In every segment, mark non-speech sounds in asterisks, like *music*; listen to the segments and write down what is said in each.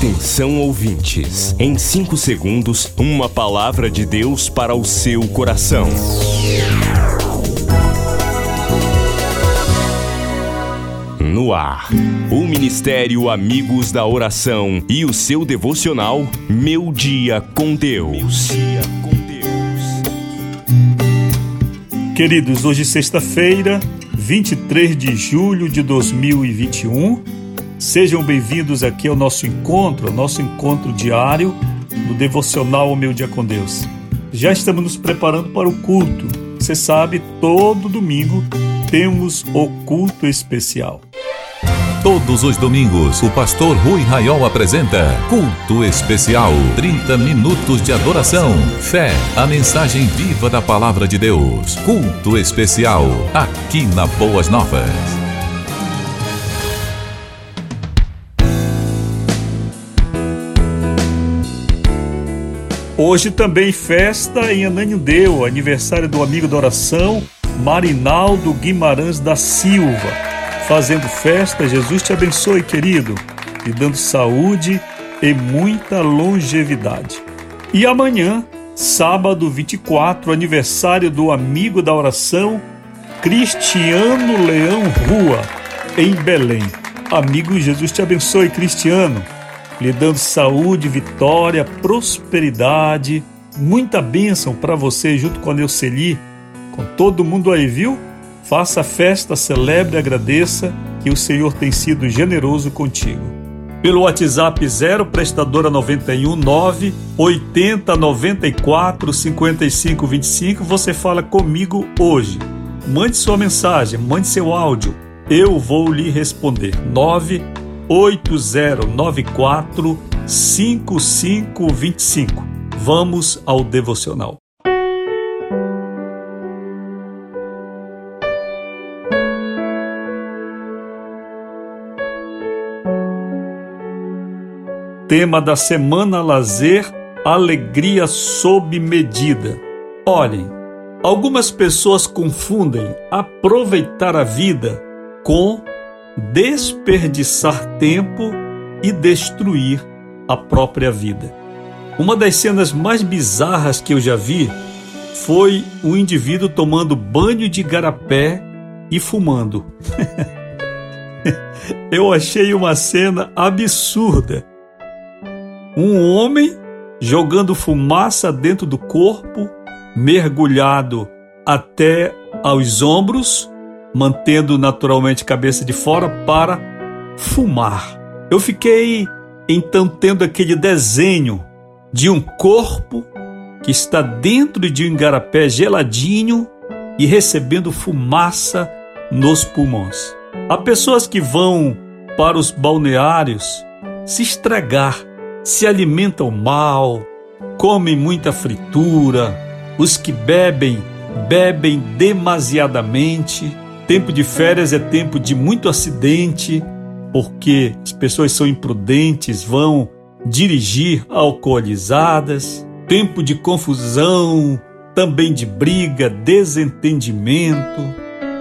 Atenção ouvintes, em 5 segundos, uma palavra de Deus para o seu coração. No ar, o Ministério Amigos da Oração e o seu devocional Meu Dia com Deus. Queridos, hoje sexta-feira, 23 de julho de 2021. Sejam bem-vindos aqui ao nosso encontro, ao nosso encontro diário no devocional O Meu Dia com Deus. Já estamos nos preparando para o culto. Você sabe, todo domingo temos o culto especial. Todos os domingos, o pastor Rui Raiol apresenta Culto Especial. 30 minutos de adoração, fé, a mensagem viva da palavra de Deus. Culto Especial, aqui na Boas Novas. Hoje também festa em Ananindeu, aniversário do amigo da oração, Marinaldo Guimarães da Silva. Fazendo festa, Jesus te abençoe, querido, e dando saúde e muita longevidade. E amanhã, sábado 24, aniversário do amigo da oração, Cristiano Leão Rua, em Belém. Amigo, Jesus te abençoe, Cristiano lhe dando saúde, vitória, prosperidade, muita bênção para você junto com a Neuceli, com todo mundo aí, viu? Faça festa, celebre, agradeça que o Senhor tem sido generoso contigo. Pelo WhatsApp 0 prestadora 91 9 80 94 55 25 você fala comigo hoje. Mande sua mensagem, mande seu áudio. Eu vou lhe responder. 9 8094 5525. Vamos ao devocional. Tema da semana lazer, alegria sob medida. Olhem, algumas pessoas confundem aproveitar a vida com desperdiçar tempo e destruir a própria vida. Uma das cenas mais bizarras que eu já vi foi um indivíduo tomando banho de garapé e fumando. *laughs* eu achei uma cena absurda. Um homem jogando fumaça dentro do corpo, mergulhado até aos ombros, mantendo naturalmente cabeça de fora para fumar. Eu fiquei então tendo aquele desenho de um corpo que está dentro de um igarapé geladinho e recebendo fumaça nos pulmões. Há pessoas que vão para os balneários se estragar, se alimentam mal, comem muita fritura, os que bebem, bebem demasiadamente Tempo de férias é tempo de muito acidente, porque as pessoas são imprudentes, vão dirigir alcoolizadas. Tempo de confusão, também de briga, desentendimento.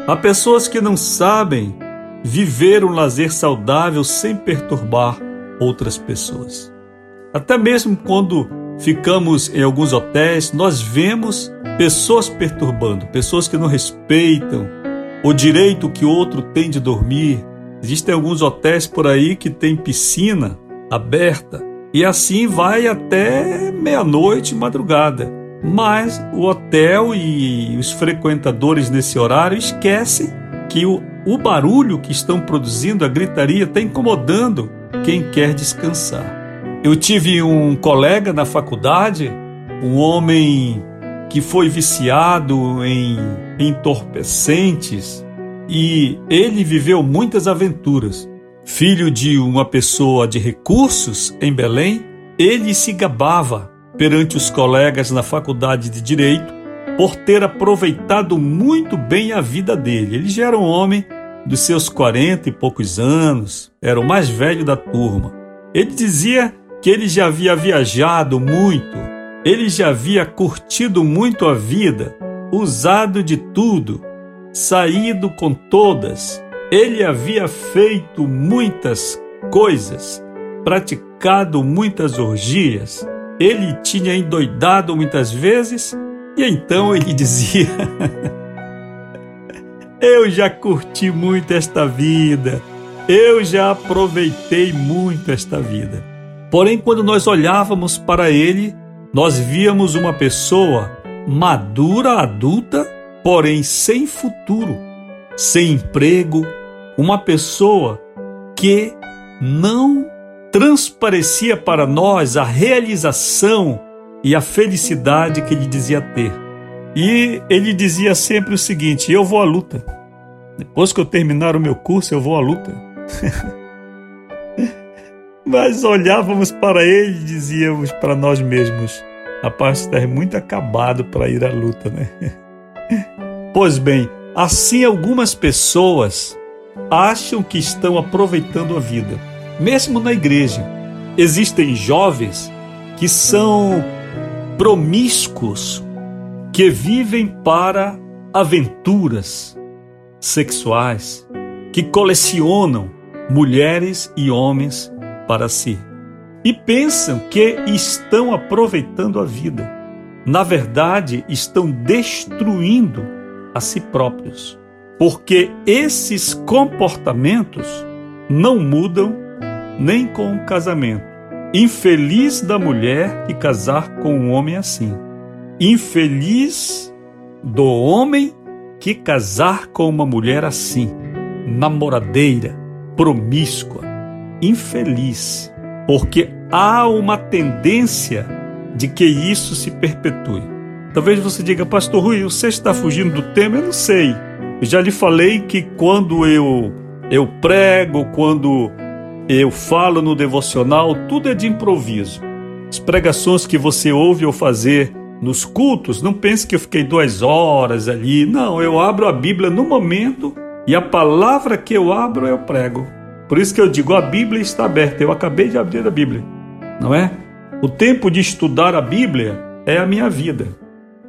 Há pessoas que não sabem viver um lazer saudável sem perturbar outras pessoas. Até mesmo quando ficamos em alguns hotéis, nós vemos pessoas perturbando, pessoas que não respeitam, o direito que outro tem de dormir. Existem alguns hotéis por aí que tem piscina aberta e assim vai até meia-noite, madrugada. Mas o hotel e os frequentadores nesse horário esquecem que o, o barulho que estão produzindo, a gritaria, está incomodando quem quer descansar. Eu tive um colega na faculdade, um homem que foi viciado em entorpecentes e ele viveu muitas aventuras. Filho de uma pessoa de recursos em Belém, ele se gabava perante os colegas na faculdade de Direito por ter aproveitado muito bem a vida dele. Ele já era um homem dos seus quarenta e poucos anos, era o mais velho da turma. Ele dizia que ele já havia viajado muito, ele já havia curtido muito a vida, usado de tudo, saído com todas. Ele havia feito muitas coisas, praticado muitas orgias, ele tinha endoidado muitas vezes, e então ele *laughs* dizia: Eu já curti muito esta vida, eu já aproveitei muito esta vida. Porém, quando nós olhávamos para ele, nós víamos uma pessoa madura, adulta, porém sem futuro, sem emprego, uma pessoa que não transparecia para nós a realização e a felicidade que ele dizia ter. E ele dizia sempre o seguinte: Eu vou à luta. Depois que eu terminar o meu curso, eu vou à luta. *laughs* Mas olhávamos para ele e dizíamos para nós mesmos: Rapaz, está muito acabado para ir à luta, né? *laughs* Pois bem, assim algumas pessoas acham que estão aproveitando a vida, mesmo na igreja. Existem jovens que são promíscuos, que vivem para aventuras sexuais, que colecionam mulheres e homens para si e pensam que estão aproveitando a vida. Na verdade, estão destruindo a si próprios porque esses comportamentos não mudam nem com o casamento. Infeliz da mulher que casar com um homem assim. Infeliz do homem que casar com uma mulher assim, namoradeira, promíscua, infeliz, porque há uma tendência de que isso se perpetue. Talvez você diga, Pastor Rui, você está fugindo do tema? Eu não sei. Já lhe falei que quando eu eu prego, quando eu falo no devocional, tudo é de improviso. As pregações que você ouve eu fazer nos cultos, não pense que eu fiquei duas horas ali. Não, eu abro a Bíblia no momento e a palavra que eu abro eu prego. Por isso que eu digo, a Bíblia está aberta. Eu acabei de abrir a Bíblia, não é? O tempo de estudar a Bíblia é a minha vida.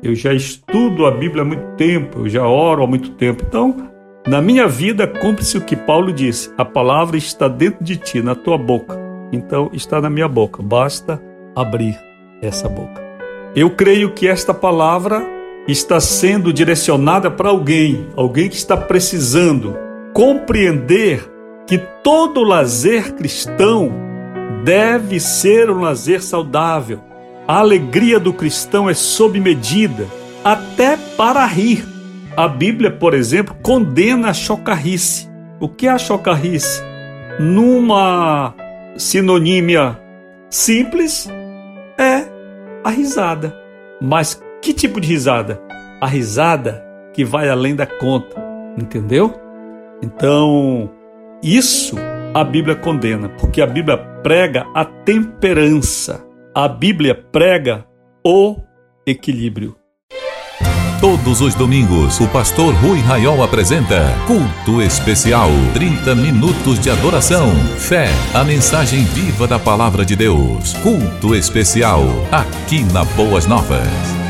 Eu já estudo a Bíblia há muito tempo, eu já oro há muito tempo. Então, na minha vida, cumpre-se o que Paulo disse: a palavra está dentro de ti, na tua boca. Então, está na minha boca, basta abrir essa boca. Eu creio que esta palavra está sendo direcionada para alguém, alguém que está precisando compreender que todo lazer cristão deve ser um lazer saudável a alegria do cristão é sob medida, até para rir. A Bíblia, por exemplo, condena a chocarrice. O que é a chocarrice? Numa sinonímia simples, é a risada. Mas que tipo de risada? A risada que vai além da conta, entendeu? Então, isso a Bíblia condena, porque a Bíblia prega a temperança a Bíblia prega o equilíbrio. Todos os domingos, o pastor Rui Raiol apresenta Culto Especial. 30 minutos de adoração, fé, a mensagem viva da palavra de Deus. Culto Especial, aqui na Boas Novas.